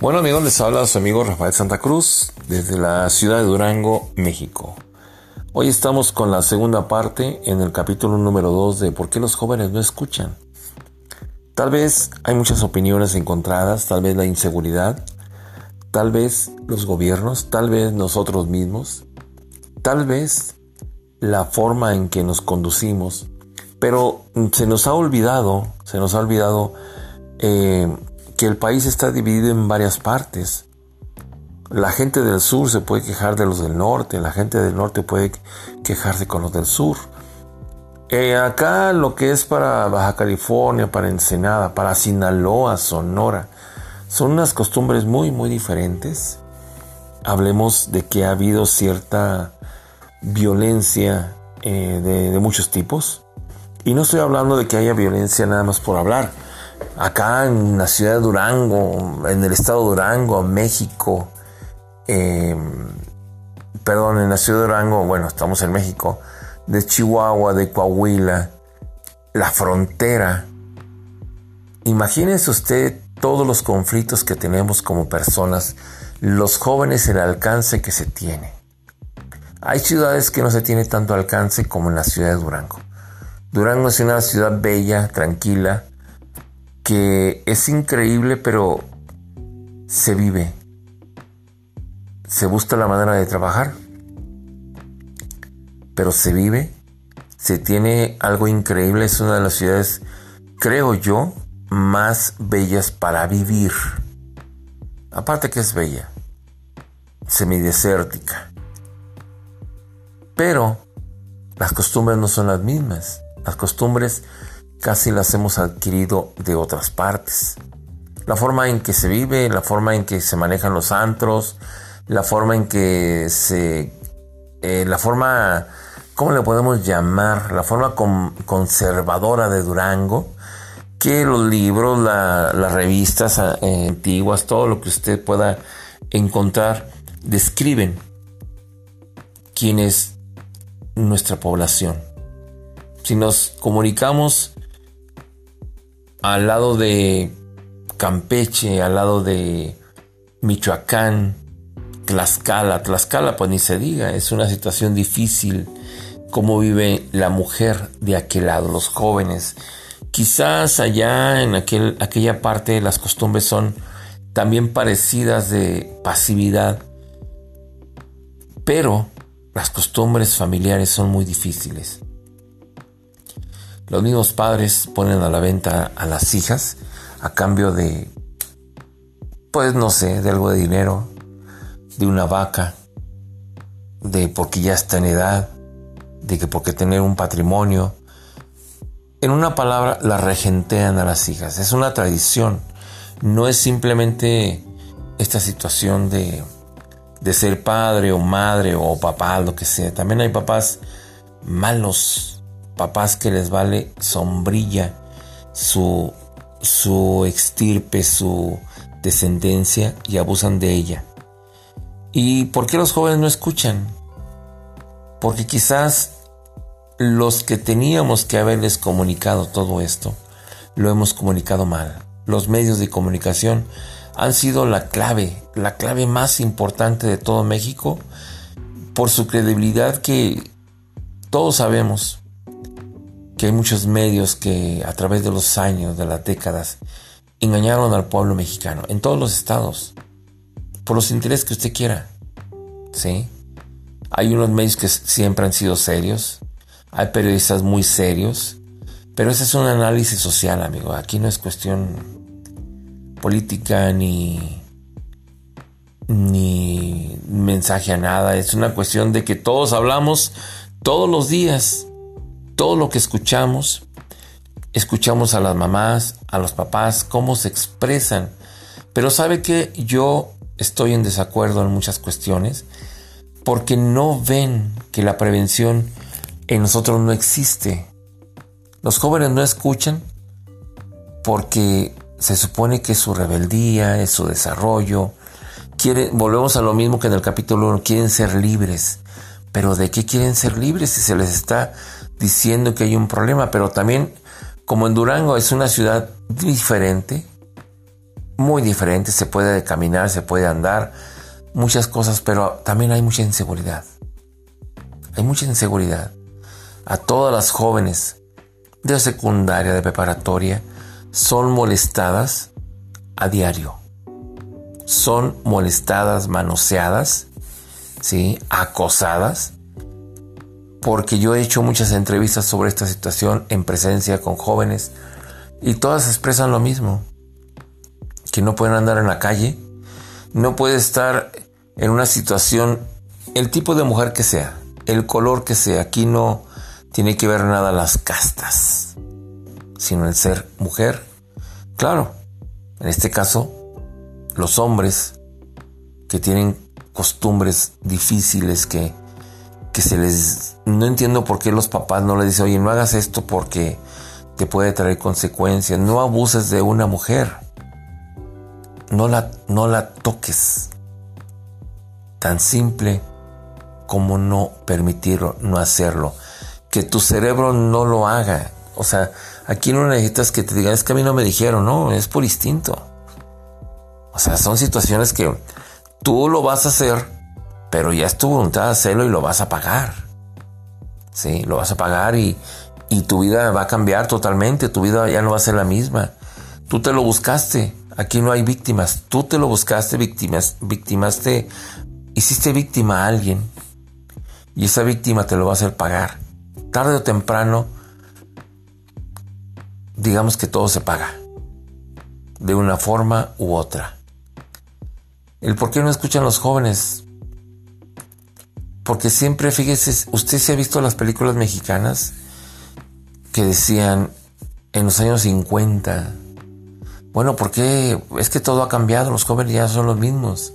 Bueno amigos, les habla su amigo Rafael Santa Cruz desde la ciudad de Durango, México. Hoy estamos con la segunda parte en el capítulo número 2 de ¿Por qué los jóvenes no escuchan? Tal vez hay muchas opiniones encontradas, tal vez la inseguridad, tal vez los gobiernos, tal vez nosotros mismos, tal vez la forma en que nos conducimos, pero se nos ha olvidado, se nos ha olvidado eh, que el país está dividido en varias partes. La gente del sur se puede quejar de los del norte, la gente del norte puede quejarse con los del sur. Eh, acá lo que es para Baja California, para Ensenada, para Sinaloa, Sonora, son unas costumbres muy, muy diferentes. Hablemos de que ha habido cierta violencia eh, de muchos tipos. Y no estoy hablando de que haya violencia nada más por hablar acá en la ciudad de Durango, en el estado de Durango, México, em, perdón, en la ciudad de Durango, bueno, estamos en México, de Chihuahua, de Coahuila, la frontera. Imagínese usted todos los conflictos que tenemos como personas, los jóvenes, el alcance que se tiene. Hay ciudades que no se tiene tanto alcance como en la ciudad de Durango. Durango es una ciudad bella, tranquila, que es increíble, pero se vive. Se busca la manera de trabajar, pero se vive. Se tiene algo increíble. Es una de las ciudades, creo yo, más bellas para vivir. Aparte que es bella, semidesértica. Pero las costumbres no son las mismas. Las costumbres casi las hemos adquirido de otras partes. La forma en que se vive, la forma en que se manejan los antros, la forma en que se... Eh, la forma, ¿cómo le podemos llamar? La forma conservadora de Durango, que los libros, las revistas eh, antiguas, todo lo que usted pueda encontrar, describen quién es nuestra población. Si nos comunicamos al lado de Campeche, al lado de Michoacán, Tlaxcala. Tlaxcala, pues ni se diga, es una situación difícil cómo vive la mujer de aquel lado, los jóvenes. Quizás allá en aquel, aquella parte las costumbres son también parecidas de pasividad, pero las costumbres familiares son muy difíciles. Los mismos padres ponen a la venta a las hijas a cambio de, pues no sé, de algo de dinero, de una vaca, de porque ya está en edad, de que porque tener un patrimonio. En una palabra, la regentean a las hijas. Es una tradición. No es simplemente esta situación de, de ser padre o madre o papá, lo que sea. También hay papás malos, papás que les vale sombrilla su, su extirpe, su descendencia y abusan de ella. ¿Y por qué los jóvenes no escuchan? Porque quizás los que teníamos que haberles comunicado todo esto, lo hemos comunicado mal. Los medios de comunicación han sido la clave, la clave más importante de todo México, por su credibilidad que todos sabemos que hay muchos medios que a través de los años, de las décadas, engañaron al pueblo mexicano, en todos los estados, por los intereses que usted quiera. ¿Sí? Hay unos medios que siempre han sido serios, hay periodistas muy serios, pero ese es un análisis social, amigo. Aquí no es cuestión política ni ni mensaje a nada, es una cuestión de que todos hablamos todos los días todo lo que escuchamos, escuchamos a las mamás, a los papás, cómo se expresan. Pero sabe que yo estoy en desacuerdo en muchas cuestiones porque no ven que la prevención en nosotros no existe. Los jóvenes no escuchan porque se supone que es su rebeldía, es su desarrollo. volvemos a lo mismo que en el capítulo 1, quieren ser libres. Pero ¿de qué quieren ser libres si se les está diciendo que hay un problema, pero también como en Durango es una ciudad diferente, muy diferente, se puede caminar, se puede andar, muchas cosas, pero también hay mucha inseguridad. Hay mucha inseguridad. A todas las jóvenes de secundaria, de preparatoria, son molestadas a diario. Son molestadas, manoseadas, ¿sí? acosadas, porque yo he hecho muchas entrevistas sobre esta situación en presencia con jóvenes y todas expresan lo mismo, que no pueden andar en la calle, no puede estar en una situación, el tipo de mujer que sea, el color que sea, aquí no tiene que ver nada las castas, sino el ser mujer. Claro, en este caso, los hombres que tienen costumbres difíciles que, que se les... No entiendo por qué los papás no le dicen, oye, no hagas esto porque te puede traer consecuencias, no abuses de una mujer, no la, no la toques tan simple como no permitirlo, no hacerlo. Que tu cerebro no lo haga. O sea, aquí no necesitas que te digan, es que a mí no me dijeron, no, es por instinto. O sea, son situaciones que tú lo vas a hacer, pero ya es tu voluntad hacerlo y lo vas a pagar. Sí, lo vas a pagar y, y tu vida va a cambiar totalmente, tu vida ya no va a ser la misma. Tú te lo buscaste, aquí no hay víctimas, tú te lo buscaste, víctimas, victimaste hiciste víctima a alguien y esa víctima te lo va a hacer pagar. Tarde o temprano, digamos que todo se paga, de una forma u otra. El por qué no escuchan los jóvenes. Porque siempre, fíjese, usted se ha visto las películas mexicanas que decían en los años 50, bueno, porque es que todo ha cambiado, los jóvenes ya son los mismos.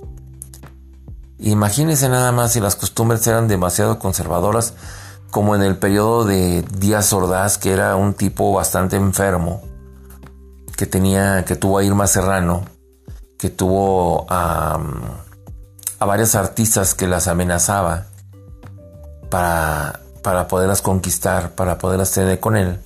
Imagínense nada más si las costumbres eran demasiado conservadoras, como en el periodo de Díaz Ordaz, que era un tipo bastante enfermo, que tenía, que tuvo a Irma Serrano, que tuvo a, a varias artistas que las amenazaba para, poderlas conquistar, para poderlas tener con él.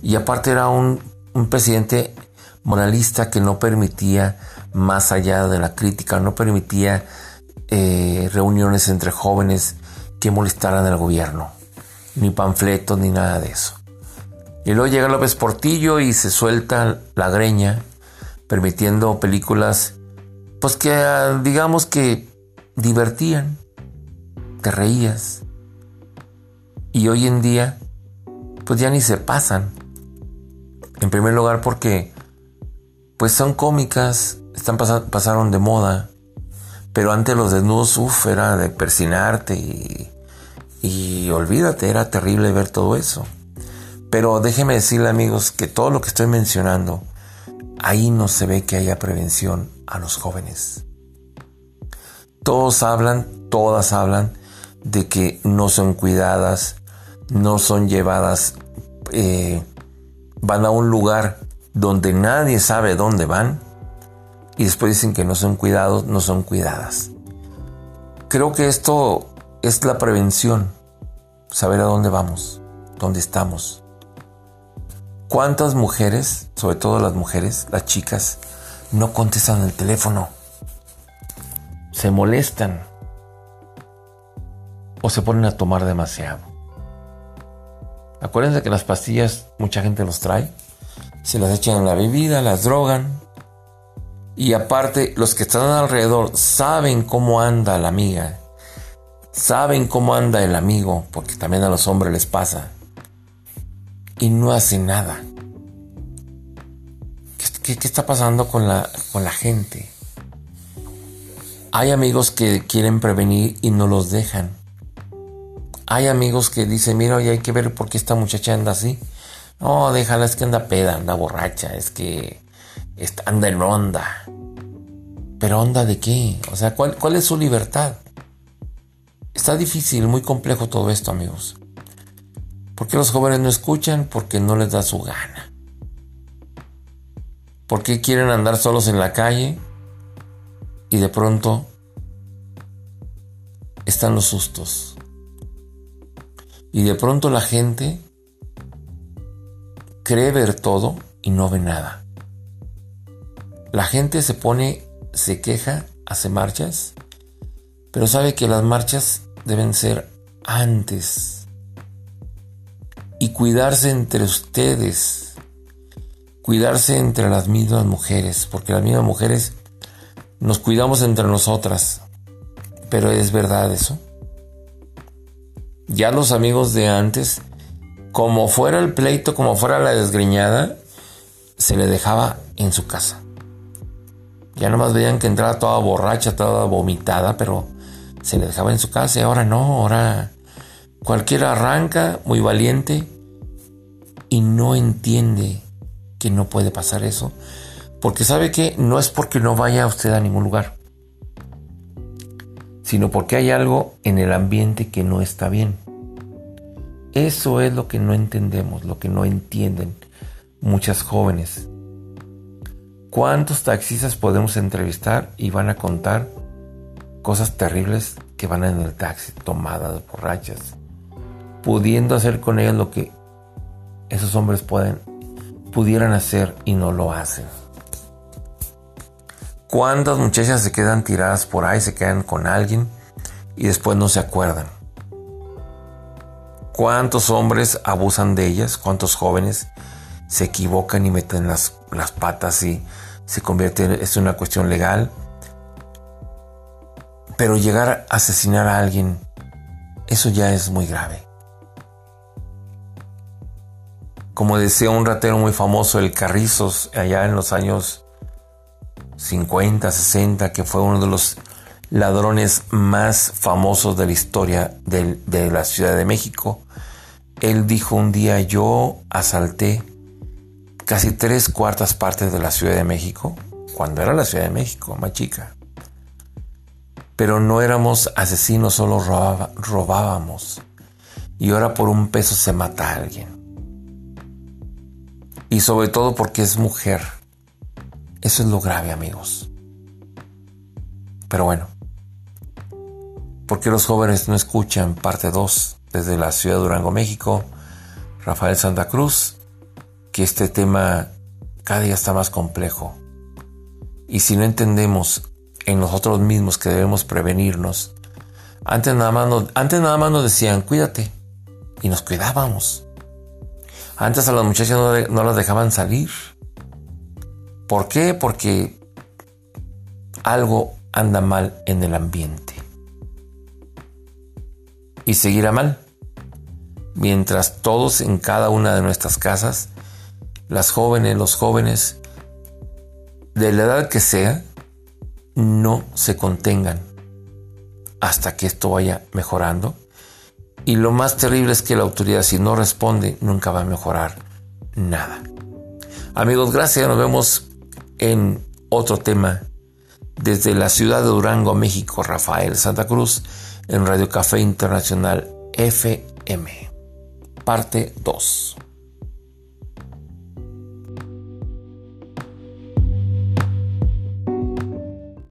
Y aparte era un, un presidente moralista que no permitía más allá de la crítica, no permitía eh, reuniones entre jóvenes que molestaran al gobierno, ni panfletos ni nada de eso. Y luego llega López Portillo y se suelta la greña, permitiendo películas, pues que ah, digamos que divertían, te reías. Y hoy en día, pues ya ni se pasan. En primer lugar porque, pues son cómicas, están pasaron de moda pero antes los desnudos, uff, era de persinarte y, y olvídate, era terrible ver todo eso. Pero déjeme decirle amigos que todo lo que estoy mencionando, ahí no se ve que haya prevención a los jóvenes. Todos hablan, todas hablan de que no son cuidadas, no son llevadas, eh, van a un lugar donde nadie sabe dónde van y después dicen que no son cuidados, no son cuidadas. Creo que esto es la prevención, saber a dónde vamos, dónde estamos. ¿Cuántas mujeres, sobre todo las mujeres, las chicas, no contestan el teléfono? Se molestan o se ponen a tomar demasiado. Acuérdense que las pastillas mucha gente los trae, se las echan en la bebida, las drogan, y aparte, los que están alrededor saben cómo anda la amiga. Saben cómo anda el amigo, porque también a los hombres les pasa. Y no hacen nada. ¿Qué, está pasando con la, con la gente? Hay amigos que quieren prevenir y no los dejan. Hay amigos que dicen, mira, hoy hay que ver por qué esta muchacha anda así. No, déjala, es que anda peda, anda borracha, es que anda en onda. ¿Pero onda de qué? O sea, ¿cuál, ¿cuál es su libertad? Está difícil, muy complejo todo esto, amigos. ¿Por qué los jóvenes no escuchan? Porque no les da su gana. ¿Por qué quieren andar solos en la calle? Y de pronto están los sustos. Y de pronto la gente cree ver todo y no ve nada. La gente se pone, se queja, hace marchas, pero sabe que las marchas deben ser antes y cuidarse entre ustedes, cuidarse entre las mismas mujeres, porque las mismas mujeres nos cuidamos entre nosotras, pero es verdad eso. Ya los amigos de antes, como fuera el pleito, como fuera la desgreñada, se le dejaba en su casa. Ya nomás veían que entraba toda borracha, toda vomitada, pero se le dejaba en su casa y ahora no, ahora cualquiera arranca muy valiente y no entiende que no puede pasar eso, porque sabe que no es porque no vaya usted a ningún lugar, sino porque hay algo en el ambiente que no está bien. Eso es lo que no entendemos, lo que no entienden muchas jóvenes. ¿Cuántos taxistas podemos entrevistar y van a contar cosas terribles que van en el taxi, tomadas, borrachas, pudiendo hacer con ellas lo que esos hombres pueden, pudieran hacer y no lo hacen? ¿Cuántas muchachas se quedan tiradas por ahí, se quedan con alguien y después no se acuerdan? ¿Cuántos hombres abusan de ellas? ¿Cuántos jóvenes se equivocan y meten las, las patas y se convierte en una cuestión legal. Pero llegar a asesinar a alguien, eso ya es muy grave. Como decía un ratero muy famoso, el Carrizos, allá en los años 50, 60, que fue uno de los ladrones más famosos de la historia de, la Ciudad de México. Él dijo un día, yo asalté casi tres cuartas partes de la Ciudad de México, cuando era la Ciudad de México, más chica. Pero no éramos asesinos, solo robábamos. Y ahora por un peso se mata a alguien. Y sobre todo porque es mujer. Eso es lo grave, amigos. Pero bueno. porque los jóvenes no escuchan parte 2 desde la ciudad de Durango, México? Rafael Santa Cruz que este tema cada día está más complejo. Y si no entendemos en nosotros mismos que debemos prevenirnos, antes nada más nos, antes nada más nos decían, cuídate. Y nos cuidábamos. Antes a las muchachas no, no las dejaban salir. ¿Por qué? Porque algo anda mal en el ambiente. Y seguirá mal. Mientras todos en cada una de nuestras casas las jóvenes, los jóvenes, de la edad que sea, no se contengan hasta que esto vaya mejorando. Y lo más terrible es que la autoridad, si no responde, nunca va a mejorar nada. Amigos, gracias. Nos vemos en otro tema desde la ciudad de Durango, México. Rafael Santa Cruz en Radio Café Internacional FM. Parte 2.